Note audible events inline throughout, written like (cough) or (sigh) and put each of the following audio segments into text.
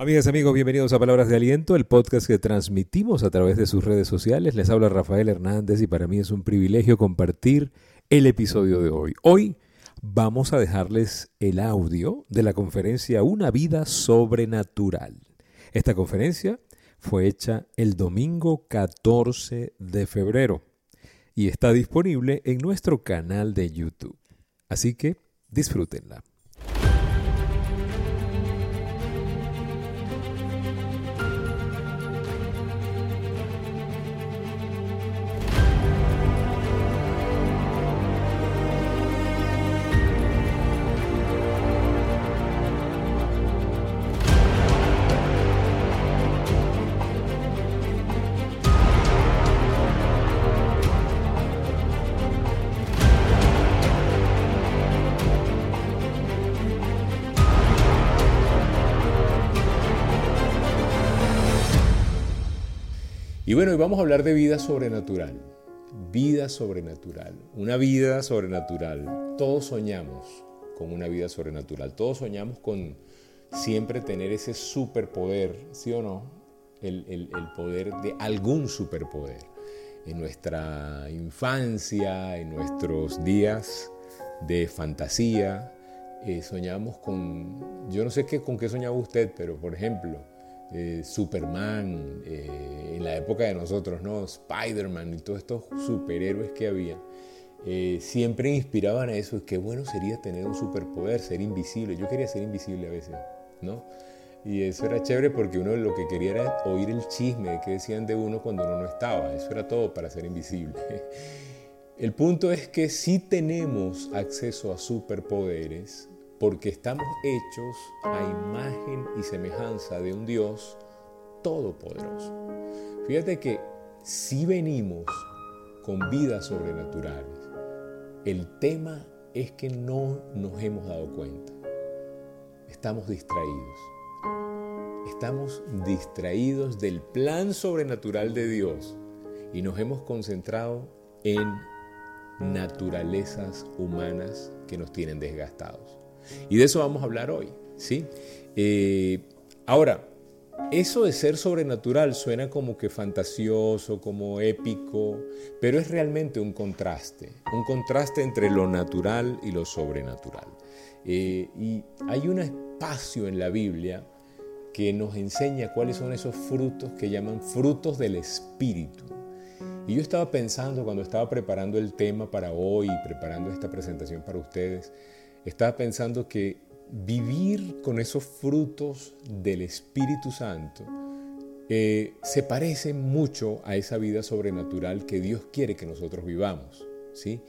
Amigas, amigos, bienvenidos a Palabras de Aliento, el podcast que transmitimos a través de sus redes sociales. Les habla Rafael Hernández y para mí es un privilegio compartir el episodio de hoy. Hoy vamos a dejarles el audio de la conferencia Una vida sobrenatural. Esta conferencia fue hecha el domingo 14 de febrero y está disponible en nuestro canal de YouTube. Así que disfrútenla. Bueno, hoy vamos a hablar de vida sobrenatural. Vida sobrenatural. Una vida sobrenatural. Todos soñamos con una vida sobrenatural. Todos soñamos con siempre tener ese superpoder, ¿sí o no? El, poder de algún superpoder. En nuestra infancia, en nuestros días de fantasía, eh, soñamos con, yo no sé qué, con qué soñaba usted, pero por ejemplo, eh, Superman, eh, en la época de nosotros, ¿no? Spider-Man y todos estos superhéroes que había, eh, siempre inspiraban a eso. Qué bueno sería tener un superpoder, ser invisible. Yo quería ser invisible a veces, ¿no? Y eso era chévere porque uno lo que quería era oír el chisme de qué decían de uno cuando uno no estaba. Eso era todo para ser invisible. (laughs) El punto es que si tenemos acceso a superpoderes, porque estamos hechos a imagen y semejanza de un Dios todopoderoso. Fíjate que si venimos con vidas sobrenaturales, el tema es que no nos hemos dado cuenta. Estamos distraídos. Estamos distraídos del plan sobrenatural de Dios y nos hemos concentrado en naturalezas humanas que nos tienen desgastados. Y de eso vamos a hablar hoy, ¿sí? Eh, ahora, eso de ser sobrenatural suena como que fantasioso, como épico, pero es realmente un contraste, un contraste entre lo natural y lo sobrenatural. Eh, y hay un espacio en la Biblia que nos enseña cuáles son esos frutos que llaman frutos del Espíritu. Y yo estaba pensando cuando estaba preparando el tema para hoy, preparando esta presentación para ustedes, estaba pensando que vivir con esos frutos del Espíritu Santo eh, se parece mucho a esa vida sobrenatural que Dios quiere que nosotros vivamos. ¿sí?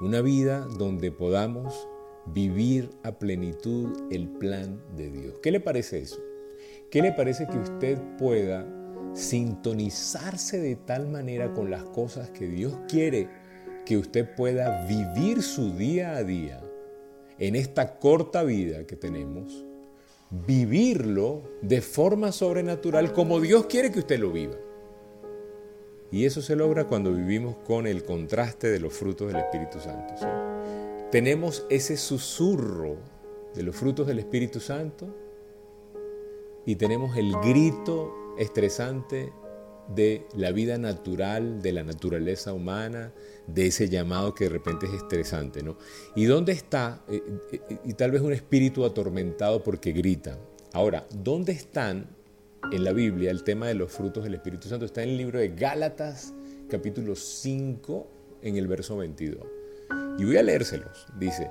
Una vida donde podamos vivir a plenitud el plan de Dios. ¿Qué le parece eso? ¿Qué le parece que usted pueda sintonizarse de tal manera con las cosas que Dios quiere que usted pueda vivir su día a día en esta corta vida que tenemos, vivirlo de forma sobrenatural como Dios quiere que usted lo viva. Y eso se logra cuando vivimos con el contraste de los frutos del Espíritu Santo. Tenemos ese susurro de los frutos del Espíritu Santo y tenemos el grito estresante de la vida natural, de la naturaleza humana, de ese llamado que de repente es estresante, ¿no? ¿Y dónde está? Eh, eh, y tal vez un espíritu atormentado porque grita. Ahora, ¿dónde están en la Biblia el tema de los frutos del Espíritu Santo? Está en el libro de Gálatas, capítulo 5, en el verso 22. Y voy a leérselos. Dice,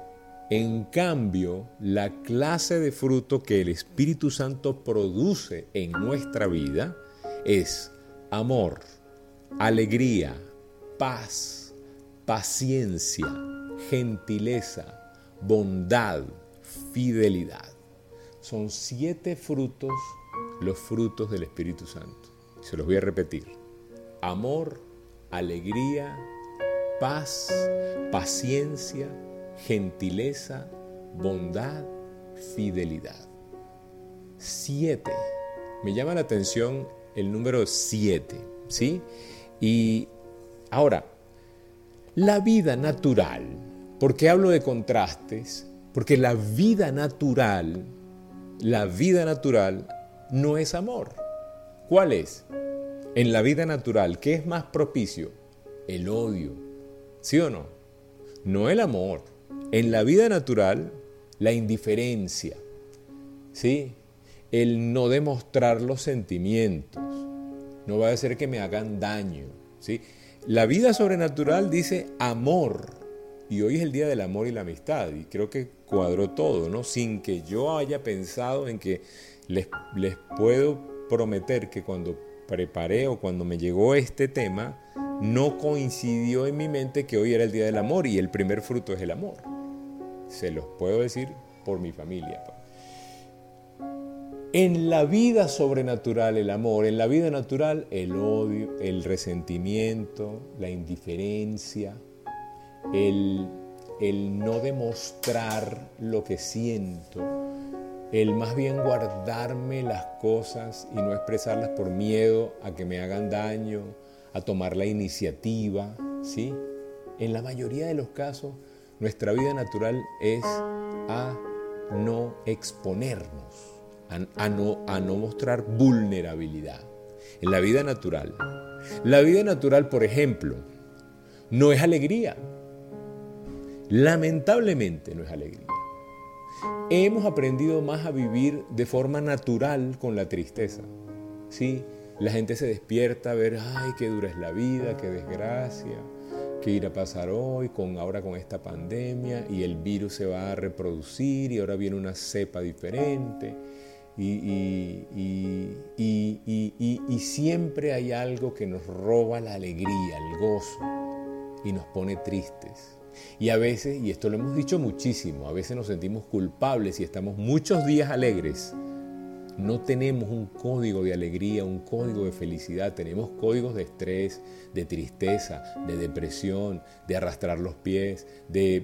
en cambio, la clase de fruto que el Espíritu Santo produce en nuestra vida es amor, alegría, paz, paciencia, gentileza, bondad, fidelidad. Son siete frutos, los frutos del Espíritu Santo. Se los voy a repetir. Amor, alegría, paz, paciencia, gentileza, bondad, fidelidad. Siete. Me llama la atención el número 7, ¿sí? Y ahora, la vida natural, ¿por qué hablo de contrastes? Porque la vida natural, la vida natural no es amor. ¿Cuál es? En la vida natural, ¿qué es más propicio? El odio. ¿Sí o no? No el amor. En la vida natural, la indiferencia. ¿Sí? El no demostrar los sentimientos. No va a ser que me hagan daño. ¿Sí? La vida sobrenatural dice amor. Y hoy es el día del amor y la amistad. Y creo que cuadró todo, ¿no? Sin que yo haya pensado en que les, les puedo prometer que cuando preparé o cuando me llegó este tema, no coincidió en mi mente que hoy era el día del amor y el primer fruto es el amor. Se los puedo decir por mi familia. En la vida sobrenatural el amor, en la vida natural el odio, el resentimiento, la indiferencia, el, el no demostrar lo que siento, el más bien guardarme las cosas y no expresarlas por miedo a que me hagan daño, a tomar la iniciativa, ¿sí? En la mayoría de los casos, nuestra vida natural es a no exponernos a, no, mostrar vulnerabilidad en la vida natural. La vida natural, por ejemplo, no es alegría. Lamentablemente no es alegría. Hemos aprendido más a vivir de forma natural con la tristeza. ¿sí? La gente se despierta a ver, ay, qué dura es la vida, qué desgracia, qué irá a pasar hoy, con, ahora con esta pandemia, y el virus se va a reproducir, y ahora viene una cepa diferente y, y, siempre hay algo que nos roba la alegría, el gozo y nos pone tristes. Y a veces, y esto lo hemos dicho muchísimo, a veces nos sentimos culpables y estamos muchos días alegres. No tenemos un código de alegría, un código de felicidad, tenemos códigos de estrés, de tristeza, de depresión, de arrastrar los pies, de,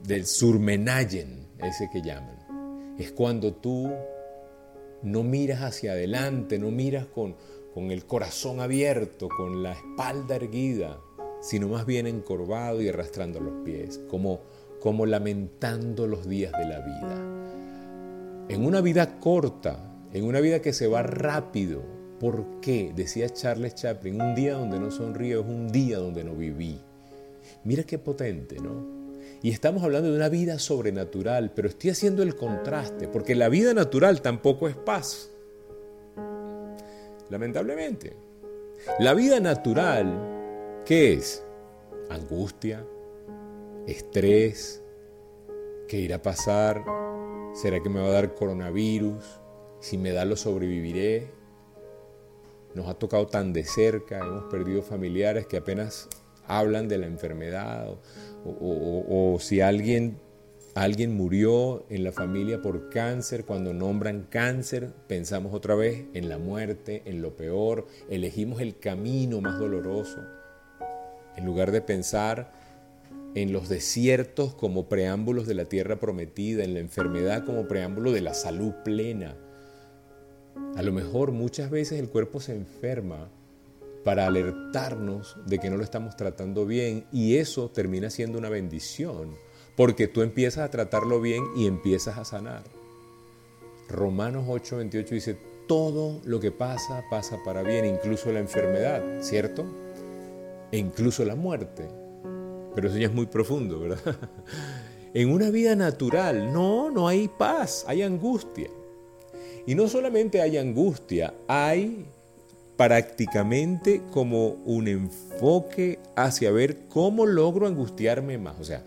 del surmenayen, ese que llaman es cuando tú no miras hacia adelante, no miras con, con el corazón abierto, con la espalda erguida, sino más bien encorvado y arrastrando los pies, como, como lamentando los días de la vida. En una vida corta, en una vida que se va rápido, ¿por qué? Decía Charles Chaplin, un día donde no sonrío es un día donde no viví. Mira qué potente, ¿no? Y estamos hablando de una vida sobrenatural, pero estoy haciendo el contraste, porque la vida natural tampoco es paz. Lamentablemente. La vida natural, ¿qué es? Angustia, estrés, ¿qué irá a pasar? ¿Será que me va a dar coronavirus? Si me da lo sobreviviré. Nos ha tocado tan de cerca, hemos perdido familiares que apenas hablan de la enfermedad o, si alguien, alguien murió en la familia por cáncer, cuando nombran cáncer pensamos otra vez en la muerte, en lo peor, elegimos el camino más doloroso, en lugar de pensar en los desiertos como preámbulos de la tierra prometida, en la enfermedad como preámbulo de la salud plena. A lo mejor muchas veces el cuerpo se enferma para alertarnos de que no lo estamos tratando bien y eso termina siendo una bendición, porque tú empiezas a tratarlo bien y empiezas a sanar. Romanos 8:28 dice, todo lo que pasa pasa para bien, incluso la enfermedad, ¿cierto? E incluso la muerte. Pero eso ya es muy profundo, ¿verdad? (laughs) En una vida natural, no, no hay paz, hay angustia. Y no solamente hay angustia, hay prácticamente como un enfoque hacia ver cómo logro angustiarme más. O sea,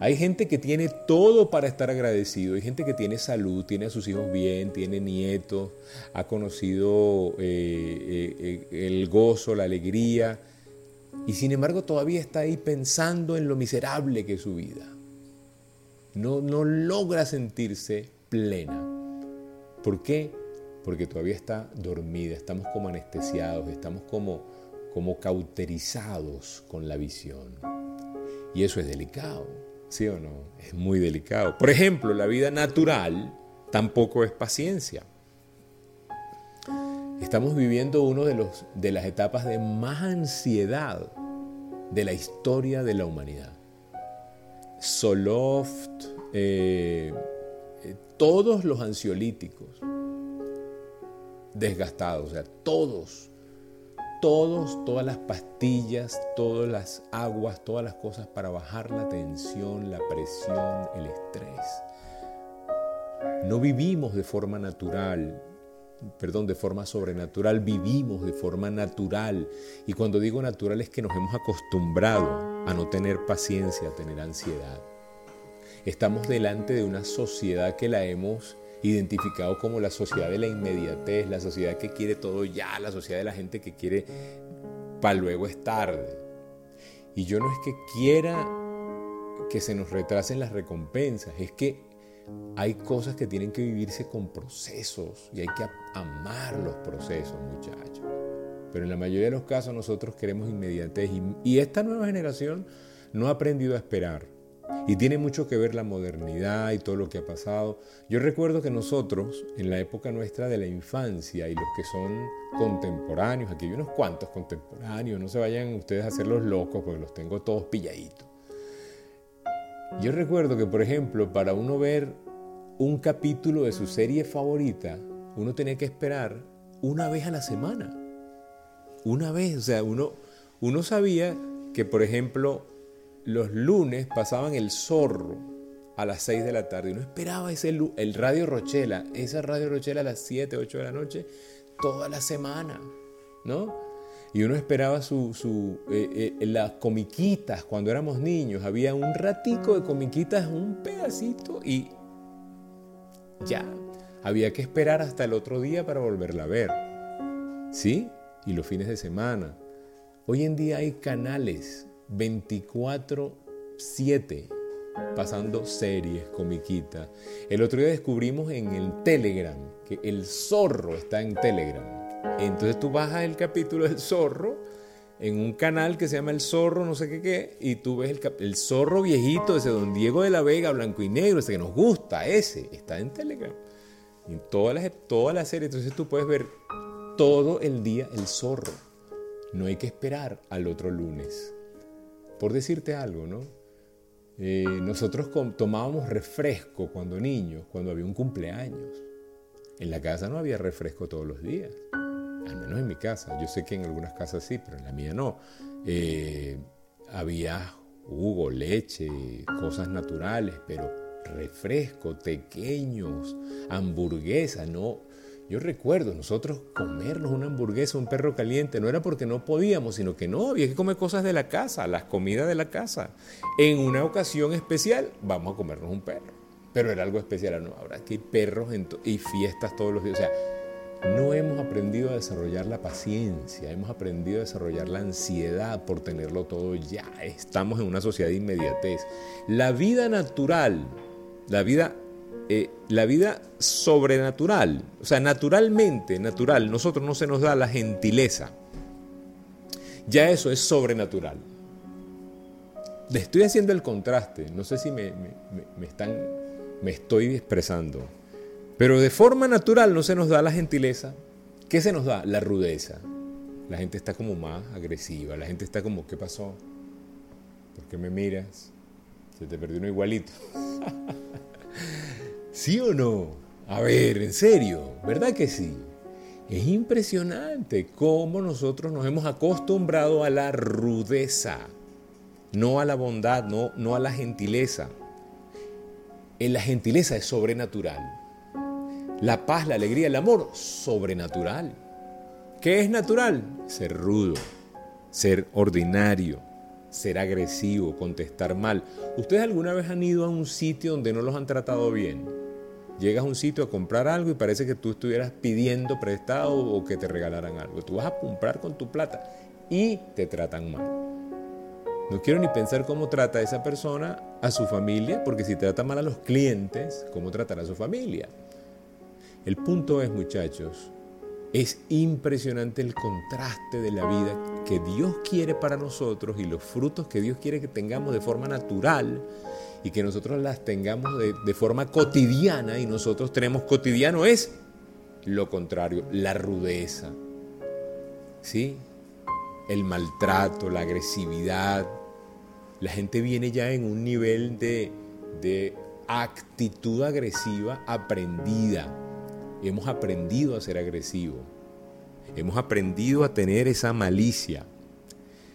hay gente que tiene todo para estar agradecido, hay gente que tiene salud, tiene a sus hijos bien, tiene nietos, ha conocido eh, eh, eh, el gozo, la alegría, y sin embargo todavía está ahí pensando en lo miserable que es su vida. No, no logra sentirse plena. ¿Por qué? Porque todavía está dormida, estamos como anestesiados, estamos como, como cauterizados con la visión. Y eso es delicado, ¿sí o no? Es muy delicado. Por ejemplo, la vida natural tampoco es paciencia. Estamos viviendo una de, de las etapas de más ansiedad de la historia de la humanidad. Soloft, eh, eh, todos los ansiolíticos, desgastados, o sea, todos, todos, todas las pastillas, todas las aguas, todas las cosas para bajar la tensión, la presión, el estrés. No vivimos de forma natural, perdón, de forma sobrenatural, vivimos de forma natural. Y cuando digo natural es que nos hemos acostumbrado a no tener paciencia, a tener ansiedad. Estamos delante de una sociedad que la hemos identificado como la sociedad de la inmediatez, la sociedad que quiere todo ya, la sociedad de la gente que quiere para luego es tarde. Y yo no es que quiera que se nos retrasen las recompensas, es que hay cosas que tienen que vivirse con procesos y hay que amar los procesos, muchachos. Pero en la mayoría de los casos nosotros queremos inmediatez y, y esta nueva generación no ha aprendido a esperar. Y tiene mucho que ver la modernidad y todo lo que ha pasado. Yo recuerdo que nosotros, en la época nuestra de la infancia y los que son contemporáneos, aquí hay unos cuantos contemporáneos, no se vayan ustedes a hacer los locos porque los tengo todos pilladitos. Yo recuerdo que, por ejemplo, para uno ver un capítulo de su serie favorita, uno tenía que esperar una vez a la semana. Una vez, o sea, uno, uno sabía que, por ejemplo, los lunes pasaban el zorro a las 6 de la tarde. Uno esperaba ese, el radio Rochela, esa radio Rochela a las 7, 8 de la noche, toda la semana, ¿no? Y uno esperaba su, su eh, eh, las comiquitas cuando éramos niños. Había un ratico de comiquitas, un pedacito y ya. Había que esperar hasta el otro día para volverla a ver. ¿Sí? Y los fines de semana. Hoy en día hay canales 24/7 pasando series, comiquitas. El otro día descubrimos en el Telegram que el zorro está en Telegram. Entonces tú bajas el capítulo del zorro en un canal que se llama El Zorro, no sé qué qué, y tú ves el, el zorro viejito, ese don Diego de la Vega, blanco y negro, ese que nos gusta, ese, está en Telegram. En todas las, toda la serie, entonces tú puedes ver todo el día el zorro. No hay que esperar al otro lunes. Por decirte algo, ¿no? Eh, nosotros tomábamos refresco cuando niños, cuando había un cumpleaños. En la casa no había refresco todos los días, al menos en mi casa. Yo sé que en algunas casas sí, pero en la mía no. Eh, había jugo, leche, cosas naturales, pero refresco, pequeños, hamburguesa, no, yo recuerdo nosotros comernos una hamburguesa, un perro caliente, no era porque no podíamos, sino que no, había que comer cosas de la casa, las comidas de la casa. En una ocasión especial, vamos a comernos un perro. Pero era algo especial, no, ahora que hay perros y fiestas todos los días. O sea, no hemos aprendido a desarrollar la paciencia, hemos aprendido a desarrollar la ansiedad por tenerlo todo ya. Estamos en una sociedad de inmediatez. La vida natural, la vida eh, la vida sobrenatural, o sea, naturalmente, natural, nosotros no se nos da la gentileza. Ya eso es sobrenatural. Le estoy haciendo el contraste, no sé si me, me, están, me estoy expresando, pero de forma natural no se nos da la gentileza. ¿Qué se nos da? La rudeza. La gente está como más agresiva, la gente está como, ¿qué pasó? ¿Por qué me miras? Se te perdió uno igualito. (laughs) ¿Sí o no? A ver, en serio, ¿verdad que sí? Es impresionante cómo nosotros nos hemos acostumbrado a la rudeza, no a la bondad, no, no a la gentileza. En la gentileza es sobrenatural. La paz, la alegría, el amor, sobrenatural. ¿Qué es natural? Ser rudo, ser ordinario, ser agresivo, contestar mal. ¿Ustedes alguna vez han ido a un sitio donde no los han tratado bien? Llegas a un sitio a comprar algo y parece que tú estuvieras pidiendo prestado o que te regalaran algo. Tú vas a comprar con tu plata y te tratan mal. No quiero ni pensar cómo trata esa persona a su familia, porque si trata mal a los clientes, ¿cómo tratará a su familia? El punto es, muchachos, es impresionante el contraste de la vida que Dios quiere para nosotros y los frutos que Dios quiere que tengamos de forma natural y que nosotros las tengamos de, forma cotidiana y nosotros tenemos cotidiano es lo contrario, la rudeza, ¿sí? El maltrato, la agresividad. La gente viene ya en un nivel de, de actitud agresiva aprendida. Hemos aprendido a ser agresivos. Hemos aprendido a tener esa malicia.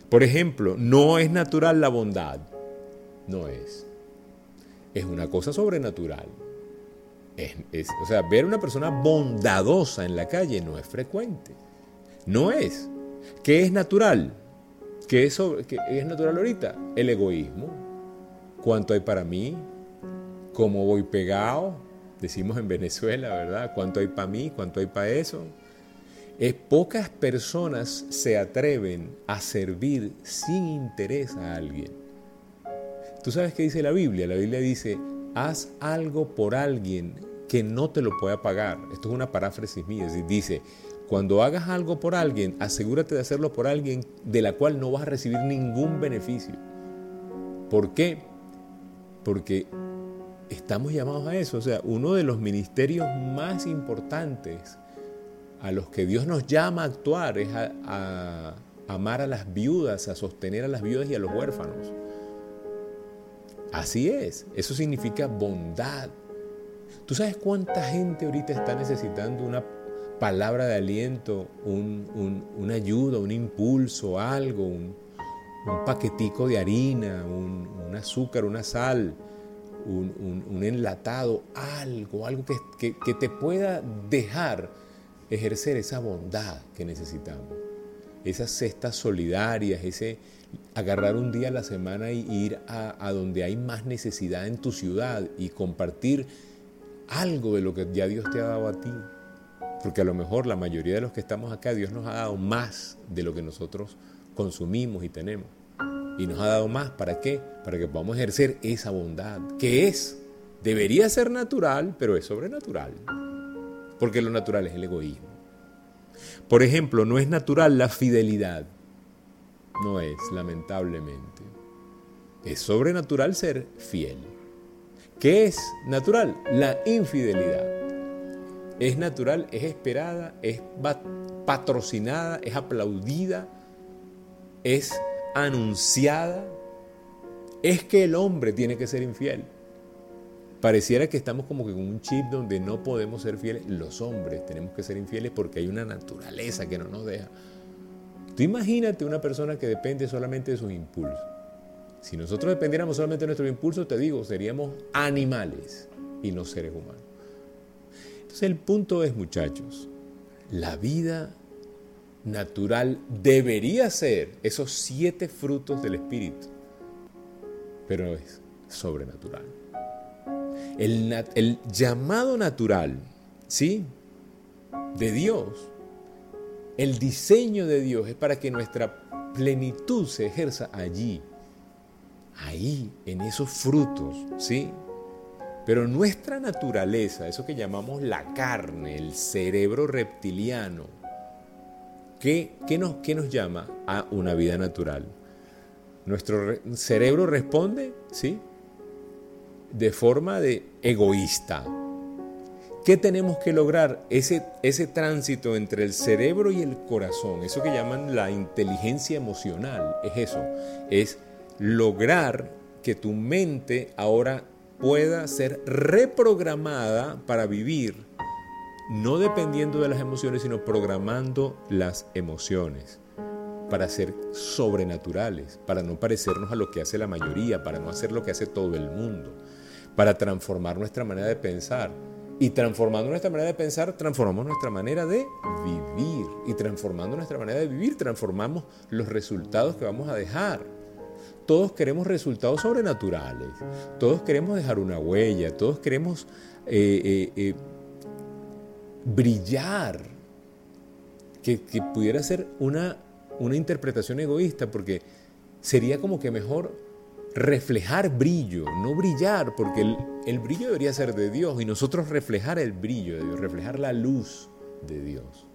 Por ejemplo, no es natural la bondad. No es. Es una cosa sobrenatural. o sea, ver una persona bondadosa en la calle no es frecuente. No es. ¿Qué es natural? ¿Qué es, qué es natural ahorita? El egoísmo. ¿Cuánto hay para mí? ¿Cómo voy pegado? Decimos en Venezuela, ¿verdad? ¿Cuánto hay para mí? ¿Cuánto hay para eso? Es pocas personas se atreven a servir sin interés a alguien. ¿Tú sabes qué dice la Biblia? La Biblia dice, haz algo por alguien que no te lo pueda pagar. Esto es una paráfrasis mía. Dice, cuando hagas algo por alguien, asegúrate de hacerlo por alguien de la cual no vas a recibir ningún beneficio. ¿Por qué? Porque estamos llamados a eso. O sea, uno de los ministerios más importantes a los que Dios nos llama a actuar es a, amar a las viudas, a sostener a las viudas y a los huérfanos. Así es, eso significa bondad. ¿Tú sabes cuánta gente ahorita está necesitando una palabra de aliento, una ayuda, un impulso, algo, un, paquetico de harina, un, azúcar, una sal, un, enlatado, algo, algo que, que te pueda dejar ejercer esa bondad que necesitamos, esas cestas solidarias, ese agarrar un día a la semana y ir a, a, donde hay más necesidad en tu ciudad y compartir algo de lo que ya Dios te ha dado a ti. Porque a lo mejor la mayoría de los que estamos acá, Dios nos ha dado más de lo que nosotros consumimos y tenemos. Y nos ha dado más, ¿para qué? Para que podamos ejercer esa bondad, que es, debería ser natural, pero es sobrenatural. Porque lo natural es el egoísmo. Por ejemplo, no es natural la fidelidad. No es, lamentablemente. Es sobrenatural ser fiel. ¿Qué es natural? La infidelidad es natural, es esperada, es patrocinada, es aplaudida, es anunciada. Es que el hombre tiene que ser infiel. Pareciera que estamos como que con un chip donde no podemos ser fieles. Los hombres tenemos que ser infieles porque hay una naturaleza que no nos deja. Tú imagínate una persona que depende solamente de sus impulsos. Si nosotros dependiéramos solamente de nuestros impulsos, te digo, seríamos animales y no seres humanos. Entonces el punto es, muchachos, la vida natural debería ser esos siete frutos del Espíritu, pero es sobrenatural. El, llamado natural, ¿sí? De Dios, el diseño de Dios es para que nuestra plenitud se ejerza allí, ahí, en esos frutos, ¿sí? Pero nuestra naturaleza, eso que llamamos la carne, el cerebro reptiliano, ¿qué, nos, qué nos llama a una vida natural? Nuestro cerebro responde, ¿sí? De forma de egoísta. ¿Qué tenemos que lograr? Ese, ese tránsito entre el cerebro y el corazón, eso que llaman la inteligencia emocional, es eso, es lograr que tu mente ahora pueda ser reprogramada para vivir, no dependiendo de las emociones, sino programando las emociones para ser sobrenaturales, para no parecernos a lo que hace la mayoría, para no hacer lo que hace todo el mundo, para transformar nuestra manera de pensar. Y transformando nuestra manera de pensar, transformamos nuestra manera de vivir. Y transformando nuestra manera de vivir, transformamos los resultados que vamos a dejar. Todos queremos resultados sobrenaturales, todos queremos dejar una huella, todos queremos eh, eh, eh, brillar, que, pudiera ser una, una interpretación egoísta, porque sería como que mejor reflejar brillo, no brillar, porque el, el, brillo debería ser de Dios y nosotros reflejar el brillo de Dios, reflejar la luz de Dios.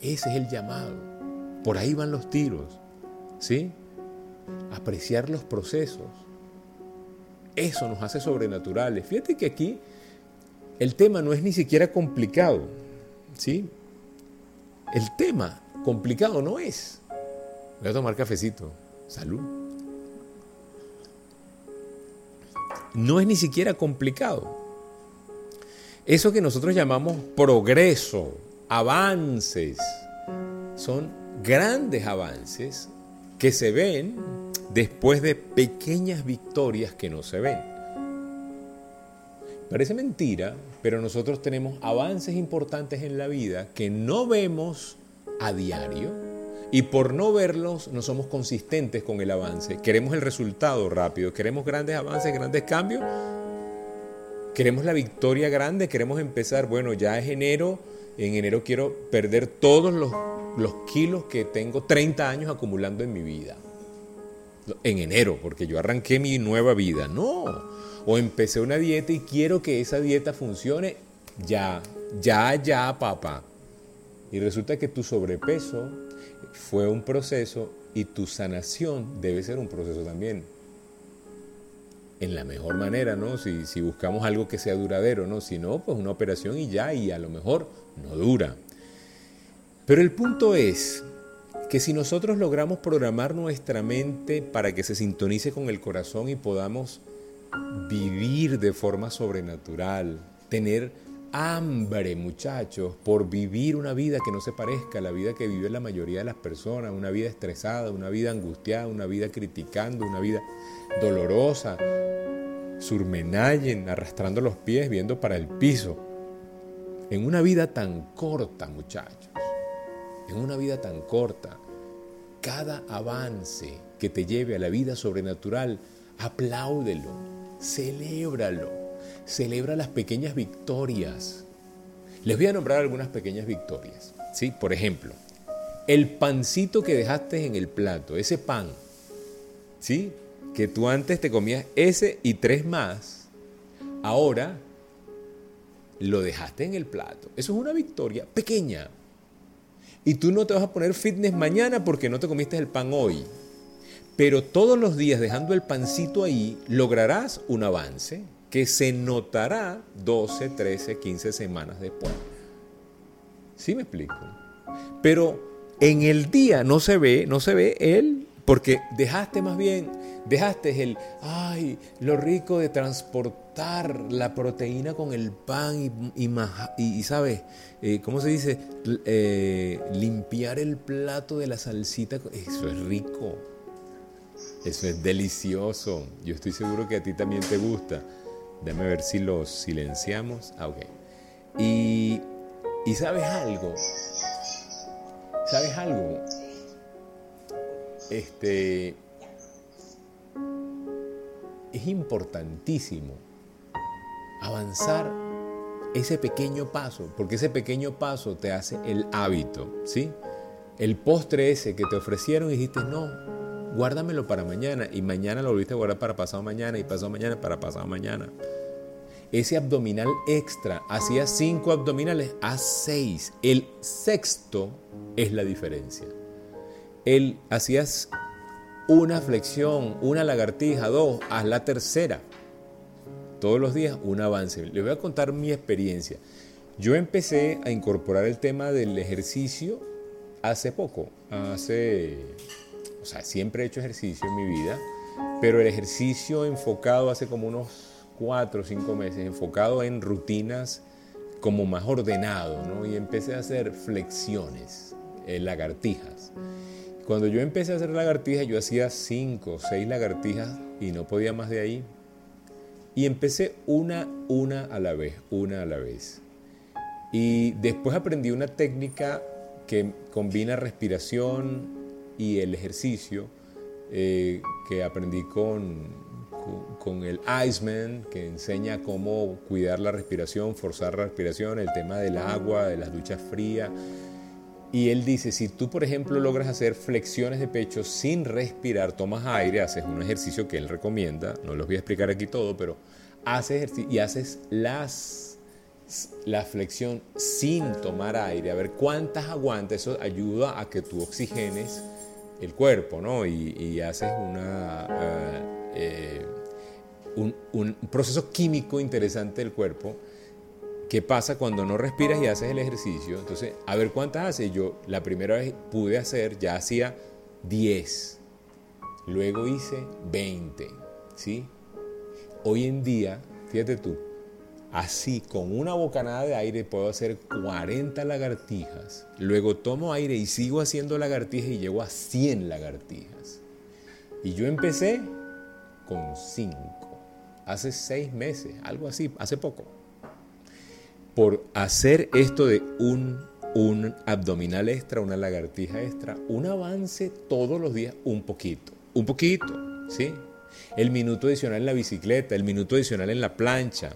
Ese es el llamado. Por ahí van los tiros. ¿Sí? apreciar los procesos. Eso nos hace sobrenaturales. Fíjate que aquí el tema no es ni siquiera complicado. ¿Sí? El tema complicado no es. Voy a tomar cafecito. Salud. No es ni siquiera complicado. Eso que nosotros llamamos progreso, avances, son grandes avances que se ven después de pequeñas victorias que no se ven. Parece mentira, pero nosotros tenemos avances importantes en la vida que no vemos a diario y por no verlos no somos consistentes con el avance. Queremos el resultado rápido, queremos grandes avances, grandes cambios. Queremos la victoria grande, queremos empezar, bueno, ya es enero, en enero quiero perder todos los, los kilos que tengo 30 años acumulando en mi vida. En enero, porque yo arranqué mi nueva vida. No, o empecé una dieta y quiero que esa dieta funcione ya, ya, ya, papá. Y resulta que tu sobrepeso fue un proceso y tu sanación debe ser un proceso también. En la mejor manera, ¿no? Si, si buscamos algo que sea duradero, ¿no? Si no, pues una operación y ya, y a lo mejor no dura. Pero el punto es que si nosotros logramos programar nuestra mente para que se sintonice con el corazón y podamos vivir de forma sobrenatural, tener hambre, muchachos, por vivir una vida que no se parezca a la vida que vive la mayoría de las personas, una vida estresada, una vida angustiada, una vida criticando, una vida dolorosa, surmenayen, arrastrando los pies, viendo para el piso. En una vida tan corta, muchachos, en una vida tan corta, cada avance que te lleve a la vida sobrenatural, apláudelo, celébralo. Celebra las pequeñas victorias. Les voy a nombrar algunas pequeñas victorias. ¿sí? Por ejemplo, el pancito que dejaste en el plato, ese pan, ¿sí? que tú antes te comías ese y tres más, ahora lo dejaste en el plato. Eso es una victoria pequeña. Y tú no te vas a poner fitness mañana porque no te comiste el pan hoy. Pero todos los días dejando el pancito ahí, lograrás un avance que se notará 12, 13, 15 semanas después. ¿Sí me explico? Pero en el día no se ve, no se ve él, porque dejaste más bien, dejaste el, ay, lo rico de transportar la proteína con el pan y, y, ¿sabes? Eh, ¿Cómo se dice? Eh, limpiar el plato de la salsita, eso es rico. Eso es delicioso. Yo estoy seguro que a ti también te gusta. Déjame ver si los silenciamos. Ah, ok. Y, y sabes algo. ¿Sabes algo? Este. Es importantísimo avanzar ese pequeño paso, porque ese pequeño paso te hace el hábito, ¿sí? El postre ese que te ofrecieron y dijiste, no, guárdamelo para mañana y mañana lo volviste a guardar para pasado mañana y pasado mañana para pasado mañana. Ese abdominal extra, hacía cinco abdominales, a seis. El sexto es la diferencia. Él hacías una flexión, una lagartija, dos, haz la tercera. Todos los días un avance. Les voy a contar mi experiencia. Yo empecé a incorporar el tema del ejercicio hace poco, hace siempre he hecho ejercicio en mi vida, pero el ejercicio enfocado hace como unos cuatro o cinco meses, enfocado en rutinas como más ordenado. Y empecé a hacer flexiones, eh, lagartijas. Cuando yo empecé a hacer lagartijas, yo hacía cinco o seis lagartijas y no podía más de ahí. Y empecé una, una a la vez, una a la vez. Y después aprendí una técnica que combina respiración, y el ejercicio eh, que aprendí con, con, el Iceman, que enseña cómo cuidar la respiración, forzar la respiración, el tema del agua, de las duchas frías. Y él dice, si tú, por ejemplo, logras hacer flexiones de pecho sin respirar, tomas aire, haces un ejercicio que él recomienda, no los voy a explicar aquí todo, pero haces y haces las, la flexión sin tomar aire, a ver cuántas aguanta, eso ayuda a que tú oxigenes el cuerpo, ¿no? Y, haces una, eh, un, un, proceso químico interesante del cuerpo que pasa cuando no respiras y haces el ejercicio. Entonces, a ver cuántas haces. Yo la primera vez pude hacer, ya hacía 10, luego hice 20, ¿sí? Hoy en día, fíjate tú, Así, con una bocanada de aire puedo hacer 40 lagartijas. Luego tomo aire y sigo haciendo lagartijas y llego a 100 lagartijas. Y yo empecé con 5. Hace 6 meses, algo así, hace poco. Por hacer esto de un, un abdominal extra, una lagartija extra, un avance todos los días, un poquito. Un poquito, ¿sí? El minuto adicional en la bicicleta, el minuto adicional en la plancha,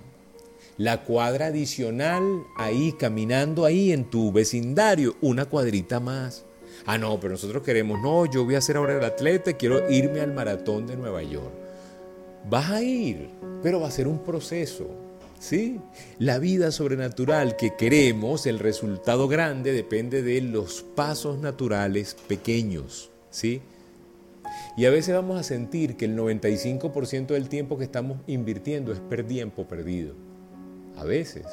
la cuadra adicional ahí, caminando ahí en tu vecindario, una cuadrita más. Ah, no, pero nosotros queremos, no, yo voy a ser ahora el atleta, quiero irme al maratón de Nueva York. Vas a ir, pero va a ser un proceso. ¿Sí? La vida sobrenatural que queremos, el resultado grande depende de los pasos naturales pequeños, ¿sí? Y a veces vamos a sentir que el 95% del tiempo que estamos invirtiendo es tiempo perdido a veces.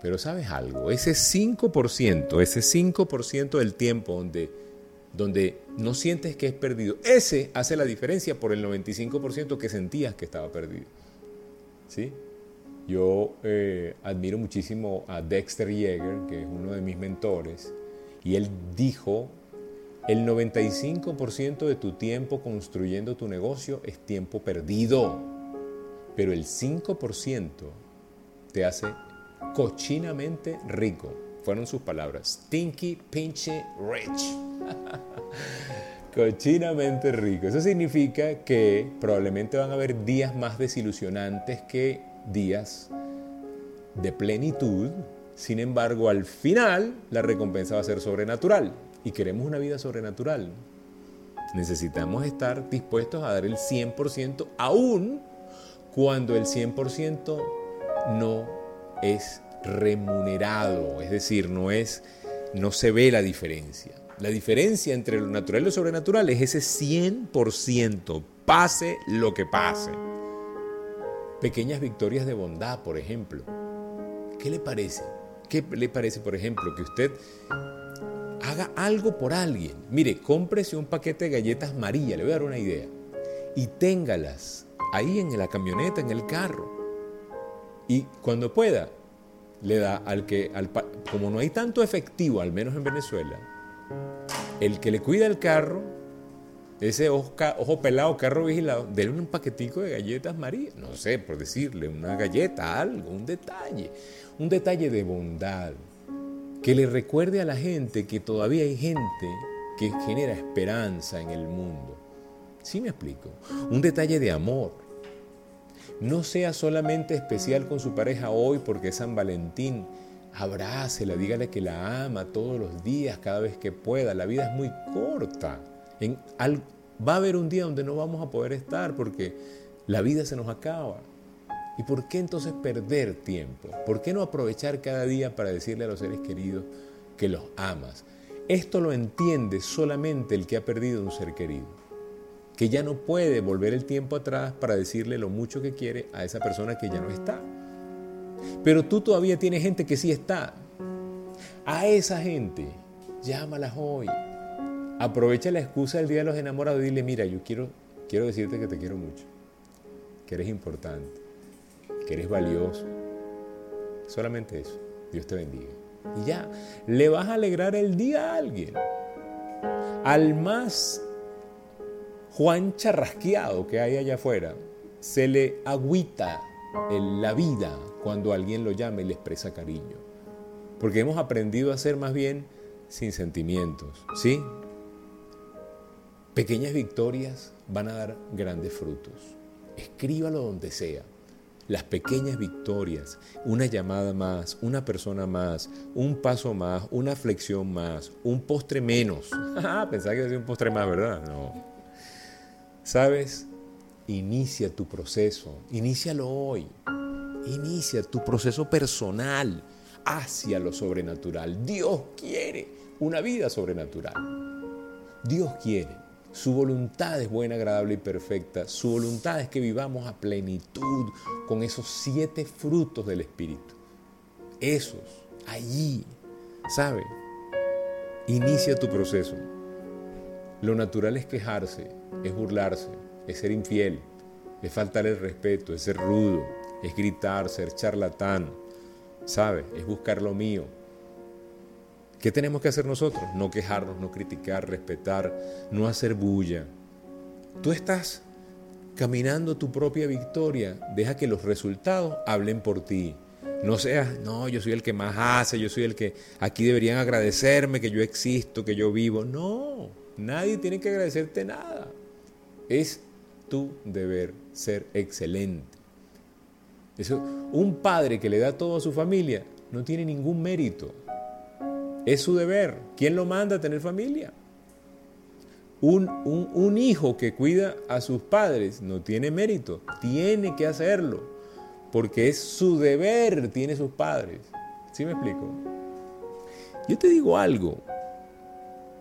Pero sabes algo, ese 5%, ese 5% del tiempo donde, donde no sientes que es perdido, ese hace la diferencia por el 95% que sentías que estaba perdido. ¿Sí? Yo eh, admiro muchísimo a Dexter Yeager, que es uno de mis mentores, y él dijo, el 95% de tu tiempo construyendo tu negocio es tiempo perdido, pero el 5% te hace cochinamente rico. Fueron sus palabras. Stinky, pinche, rich. (laughs) cochinamente rico. Eso significa que probablemente van a haber días más desilusionantes que días de plenitud. Sin embargo, al final la recompensa va a ser sobrenatural. Y queremos una vida sobrenatural. Necesitamos estar dispuestos a dar el 100% aún cuando el 100% no es remunerado, es decir, no es no se ve la diferencia. La diferencia entre lo natural y lo sobrenatural es ese 100%, pase lo que pase. Pequeñas victorias de bondad, por ejemplo. ¿Qué le parece? ¿Qué le parece, por ejemplo, que usted haga algo por alguien? Mire, cómprese un paquete de galletas María, le voy a dar una idea, y téngalas ahí en la camioneta, en el carro y cuando pueda, le da al que, al, como no hay tanto efectivo, al menos en Venezuela, el que le cuida el carro, ese ojo, pelado, carro vigilado, denle un paquetico de galletas María, no sé, por decirle, una galleta, algo, un detalle, un detalle de bondad, que le recuerde a la gente que todavía hay gente que genera esperanza en el mundo. ¿Sí me explico? Un detalle de amor no sea solamente especial con su pareja hoy porque es San Valentín. Abrácela, dígale que la ama todos los días, cada vez que pueda. La vida es muy corta. Va a haber un día donde no vamos a poder estar porque la vida se nos acaba. ¿Y por qué entonces perder tiempo? ¿Por qué no aprovechar cada día para decirle a los seres queridos que los amas? Esto lo entiende solamente el que ha perdido un ser querido que ya no puede volver el tiempo atrás para decirle lo mucho que quiere a esa persona que ya no está. Pero tú todavía tienes gente que sí está. A esa gente, llámalas hoy. Aprovecha la excusa del Día de los Enamorados y dile, mira, yo quiero, quiero decirte que te quiero mucho, que eres importante, que eres valioso. Solamente eso. Dios te bendiga. Y ya, le vas a alegrar el día a alguien. Al más Juan charrasqueado que hay allá afuera, se le agüita en la vida cuando alguien lo llama y le expresa cariño. Porque hemos aprendido a ser más bien sin sentimientos, ¿sí? Pequeñas victorias van a dar grandes frutos. Escríbalo donde sea. Las pequeñas victorias, una llamada más, una persona más, un paso más, una flexión más, un postre menos. (laughs) Pensaba que iba a ser un postre más, ¿verdad? No. ¿Sabes? Inicia tu proceso, inícialo hoy. Inicia tu proceso personal hacia lo sobrenatural. Dios quiere una vida sobrenatural. Dios quiere. Su voluntad es buena, agradable y perfecta. Su voluntad es que vivamos a plenitud con esos siete frutos del Espíritu. Esos, allí, ¿sabe? Inicia tu proceso. Lo natural es quejarse, es burlarse, es ser infiel, es faltar el respeto, es ser rudo, es gritar, ser charlatán, ¿sabe? Es buscar lo mío. ¿Qué tenemos que hacer nosotros? No quejarnos, no criticar, respetar, no hacer bulla. Tú estás caminando tu propia victoria. Deja que los resultados hablen por ti. No seas, no, yo soy el que más hace, yo soy el que aquí deberían agradecerme que yo existo, que yo vivo. No, nadie tiene que agradecerte nada. Es tu deber ser excelente. Eso, un padre que le da todo a su familia no tiene ningún mérito. Es su deber. ¿Quién lo manda a tener familia? Un, un, hijo que cuida a sus padres no tiene mérito, tiene que hacerlo, porque es su deber, tiene sus padres. ¿Sí me explico? Yo te digo algo,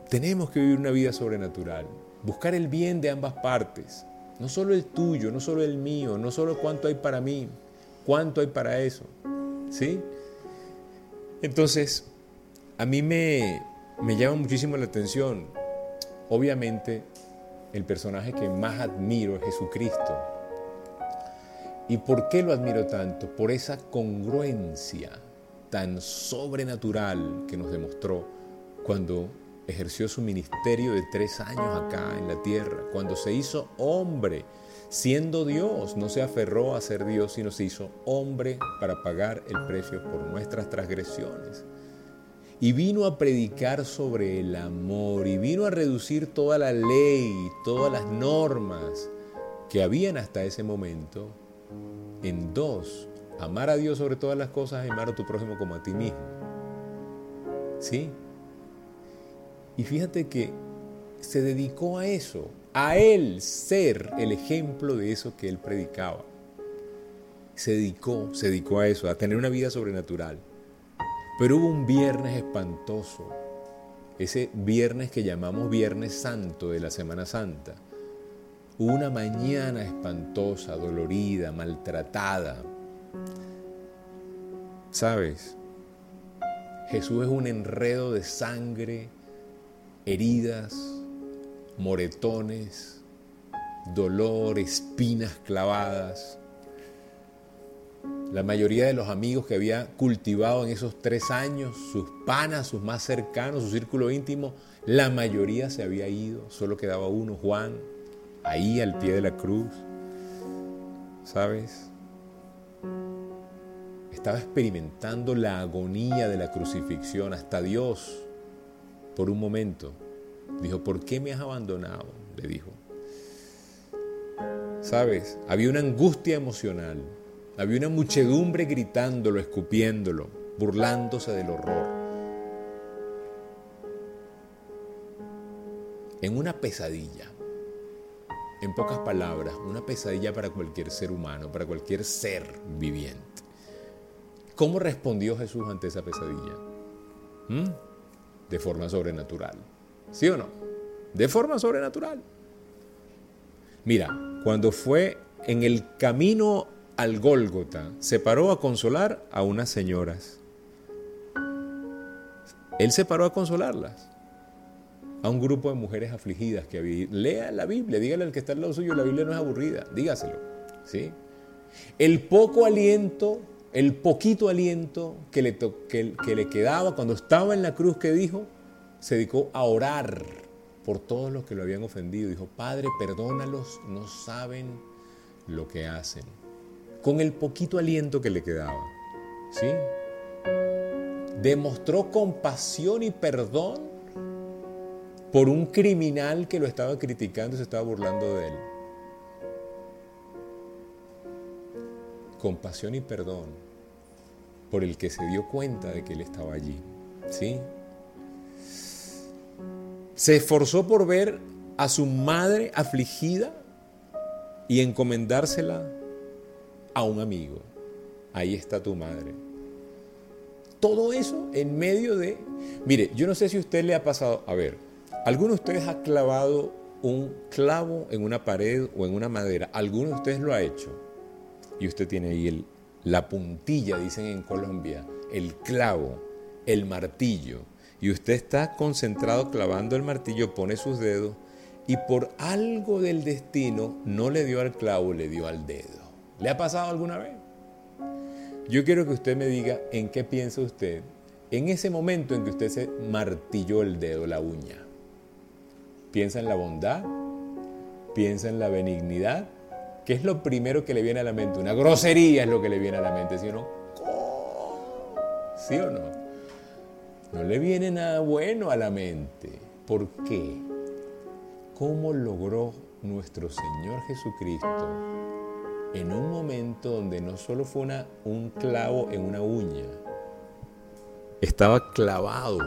tenemos que vivir una vida sobrenatural, buscar el bien de ambas partes, no solo el tuyo, no solo el mío, no solo cuánto hay para mí, cuánto hay para eso. ¿Sí? Entonces, a mí me, llama muchísimo la atención. Obviamente, el personaje que más admiro es Jesucristo. ¿Y por qué lo admiro tanto? Por esa congruencia tan sobrenatural que nos demostró cuando ejerció su ministerio de tres años acá en la tierra, cuando se hizo hombre, siendo Dios, no se aferró a ser Dios, sino se hizo hombre para pagar el precio por nuestras transgresiones y vino a predicar sobre el amor y vino a reducir toda la ley, todas las normas que habían hasta ese momento en dos. Amar a Dios sobre todas las cosas y amar a tu prójimo como a ti mismo. ¿Sí? Y fíjate que se dedicó a eso, a él ser el ejemplo de eso que él predicaba. Se dedicó, se dedicó a eso, a tener una vida sobrenatural. Pero hubo un viernes espantoso, ese viernes que llamamos Viernes Santo de la Semana Santa. Hubo una mañana espantosa, dolorida, maltratada. ¿Sabes? Jesús es un enredo de sangre, heridas, moretones, dolor, espinas clavadas la mayoría de los amigos que había cultivado en esos tres años, sus panas, sus más cercanos, su círculo íntimo, la mayoría se había ido, solo quedaba uno, Juan, ahí al pie de la cruz. ¿Sabes? Estaba experimentando la agonía de la crucifixión, hasta Dios, por un momento, dijo, ¿por qué me has abandonado? Le dijo. ¿Sabes? Había una angustia emocional había una muchedumbre gritándolo, escupiéndolo, burlándose del horror. En una pesadilla, en pocas palabras, una pesadilla para cualquier ser humano, para cualquier ser viviente. ¿Cómo respondió Jesús ante esa pesadilla? ¿Mm? De forma sobrenatural. ¿Sí o no? De forma sobrenatural. Mira, cuando fue en el camino al Gólgota, se paró a consolar a unas señoras. Él se paró a consolarlas. A un grupo de mujeres afligidas que había. Lea la Biblia, dígale al que está al lado suyo, la Biblia no es aburrida, dígaselo. ¿sí? El poco aliento, el poquito aliento que le, que, le quedaba cuando estaba en la cruz que dijo, se dedicó a orar por todos los que lo habían ofendido. Dijo, Padre, perdónalos, no saben lo que hacen con el poquito aliento que le quedaba. ¿Sí? Demostró compasión y perdón por un criminal que lo estaba criticando y se estaba burlando de él. Compasión y perdón por el que se dio cuenta de que él estaba allí. ¿Sí? Se esforzó por ver a su madre afligida y encomendársela a un amigo. Ahí está tu madre. Todo eso en medio de... Mire, yo no sé si a usted le ha pasado, a ver, ¿alguno de ustedes ha clavado un clavo en una pared o en una madera? ¿Alguno de ustedes lo ha hecho? Y usted tiene ahí el, la puntilla, dicen en Colombia, el clavo, el martillo. Y usted está concentrado clavando el martillo, pone sus dedos y por algo del destino no le dio al clavo, le dio al dedo. ¿Le ha pasado alguna vez? Yo quiero que usted me diga en qué piensa usted en ese momento en que usted se martilló el dedo, la uña. ¿Piensa en la bondad? ¿Piensa en la benignidad? ¿Qué es lo primero que le viene a la mente? Una grosería es lo que le viene a la mente, ¿sí o no? ¿Sí o no? No le viene nada bueno a la mente. ¿Por qué? ¿Cómo logró nuestro Señor Jesucristo en un momento donde no solo fue una, un clavo en una uña, estaba clavado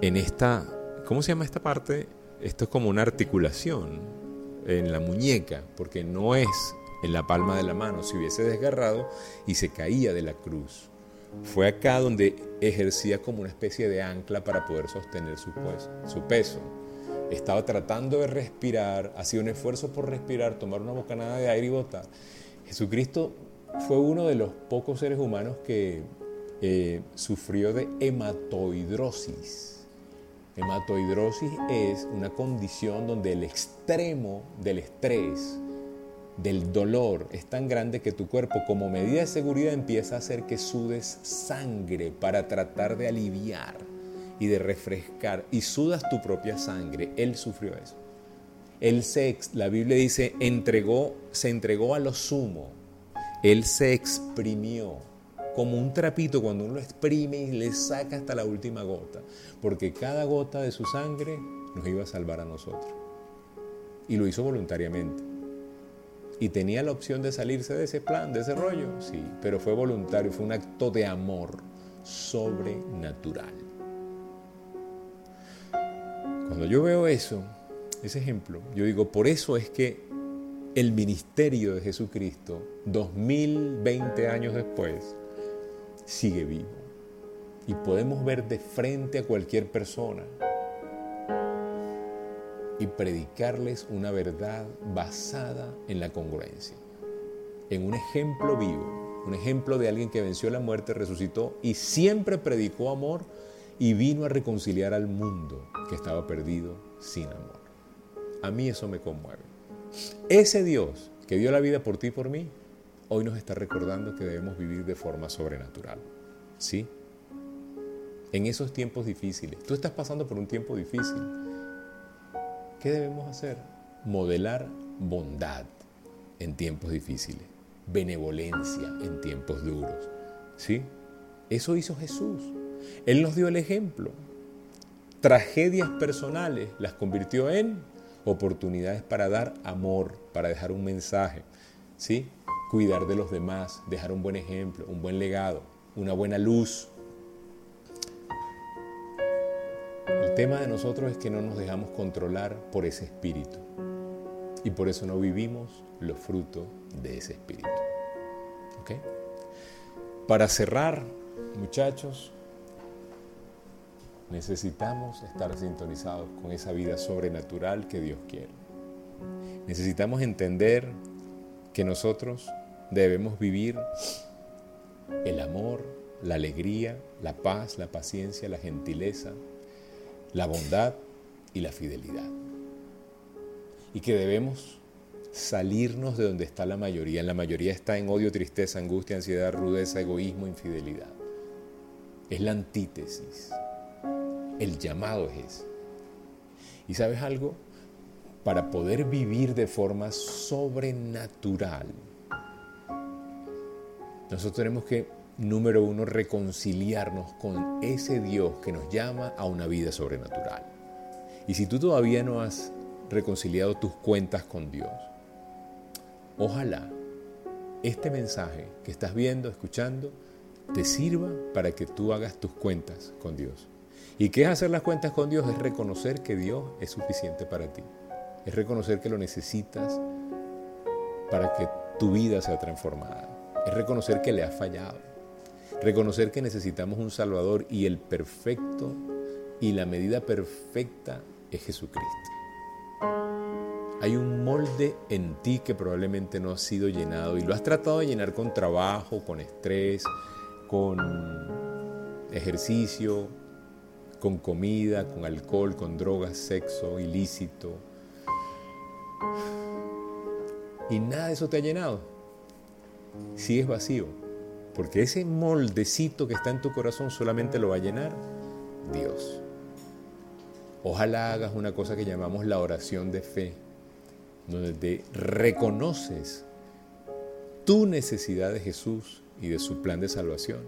en esta, ¿cómo se llama esta parte? Esto es como una articulación en la muñeca, porque no es en la palma de la mano, si hubiese desgarrado y se caía de la cruz. Fue acá donde ejercía como una especie de ancla para poder sostener su, pues, peso. Estaba tratando de respirar, hacía un esfuerzo por respirar, tomar una bocanada de aire y botar. Jesucristo fue uno de los pocos seres humanos que eh, sufrió de hematoidrosis. Hematoidrosis es una condición donde el extremo del estrés, del dolor, es tan grande que tu cuerpo como medida de seguridad empieza a hacer que sudes sangre para tratar de aliviar y de refrescar y sudas tu propia sangre. Él sufrió eso. Él se, la Biblia dice, entregó, se entregó a lo sumo. Él se exprimió como un trapito cuando uno lo exprime y le saca hasta la última gota, porque cada gota de su sangre nos iba a salvar a nosotros. Y lo hizo voluntariamente. Y tenía la opción de salirse de ese plan, de ese rollo, sí, pero fue voluntario, fue un acto de amor sobrenatural. Cuando yo veo eso, ese ejemplo, yo digo, por eso es que el ministerio de Jesucristo, 2020 años después, sigue vivo. Y podemos ver de frente a cualquier persona y predicarles una verdad basada en la congruencia, en un ejemplo vivo, un ejemplo de alguien que venció la muerte, resucitó y siempre predicó amor y vino a reconciliar al mundo que estaba perdido sin amor. A mí eso me conmueve. Ese Dios que dio la vida por ti y por mí, hoy nos está recordando que debemos vivir de forma sobrenatural. ¿Sí? En esos tiempos difíciles. Tú estás pasando por un tiempo difícil. ¿Qué debemos hacer? Modelar bondad en tiempos difíciles, benevolencia en tiempos duros. ¿Sí? Eso hizo Jesús. Él nos dio el ejemplo. Tragedias personales las convirtió en oportunidades para dar amor, para dejar un mensaje. ¿Sí? Cuidar de los demás, dejar un buen ejemplo, un buen legado, una buena luz. El tema de nosotros es que no nos dejamos controlar por ese espíritu y por eso no vivimos los frutos de ese espíritu. Para cerrar, muchachos, necesitamos estar sintonizados con esa vida sobrenatural que Dios quiere. Necesitamos entender que nosotros debemos vivir el amor, la alegría, la paz, la paciencia, la gentileza, la bondad y la fidelidad. Y que debemos salirnos de donde está la mayoría. La mayoría está en odio, tristeza, angustia, ansiedad, rudeza, egoísmo, infidelidad. Es la antítesis. El llamado es ese. ¿Y sabes algo? Para poder vivir de forma sobrenatural, nosotros tenemos que, número uno, reconciliarnos con ese Dios que nos llama a una vida sobrenatural. Y si tú todavía no has reconciliado tus cuentas con Dios, ojalá este mensaje que estás viendo, escuchando, te sirva para que tú hagas tus cuentas con Dios. ¿Y qué es hacer las cuentas con Dios? Es reconocer que Dios es suficiente para ti. Es reconocer que lo necesitas para que tu vida sea transformada es reconocer que le ha fallado, reconocer que necesitamos un Salvador y el perfecto y la medida perfecta es Jesucristo. Hay un molde en ti que probablemente no ha sido llenado y lo has tratado de llenar con trabajo, con estrés, con ejercicio, con comida, con alcohol, con drogas, sexo ilícito. Y nada de eso te ha llenado. Si es vacío. porque ese moldecito que está en tu corazón solamente lo va a llenar Dios. Ojalá hagas una cosa que llamamos la oración de fe, donde te reconoces tu necesidad de Jesús y de su plan de salvación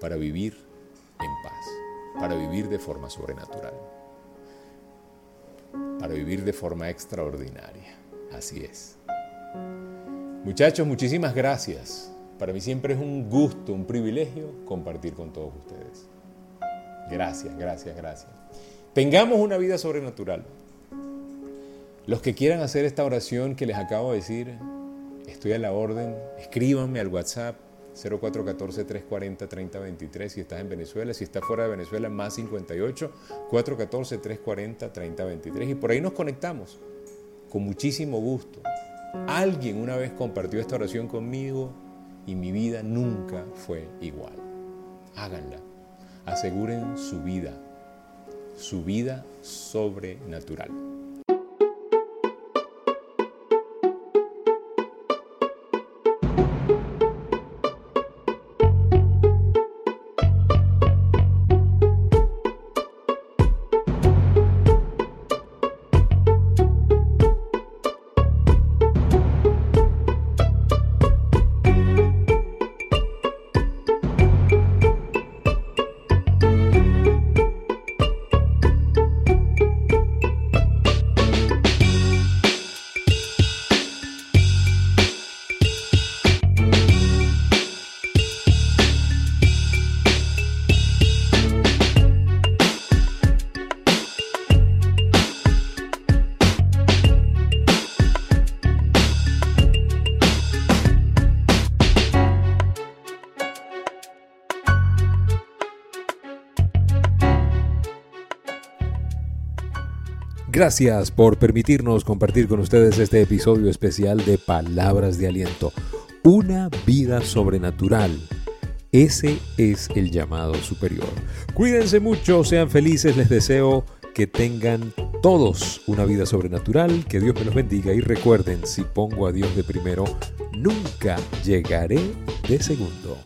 para vivir en paz, para vivir de forma sobrenatural, para vivir de forma extraordinaria. Así es. Muchachos, muchísimas gracias. Para mí siempre es un gusto, un privilegio compartir con todos ustedes. Gracias, gracias, gracias. Tengamos una vida sobrenatural. Los que quieran hacer esta oración que les acabo de decir, estoy a la orden, escríbanme al WhatsApp 0414-340-3023 si estás en Venezuela, si estás fuera de Venezuela, más 58 414-340-3023 y por ahí nos conectamos con muchísimo gusto. Alguien una vez compartió esta oración conmigo y mi vida nunca fue igual. Háganla, aseguren su vida, su vida sobrenatural. Gracias por permitirnos compartir con ustedes este episodio especial de Palabras de Aliento. Una vida sobrenatural. Ese es el llamado superior. Cuídense mucho, sean felices, les deseo que tengan todos una vida sobrenatural, que Dios me los bendiga y recuerden, si pongo a Dios de primero, nunca llegaré de segundo.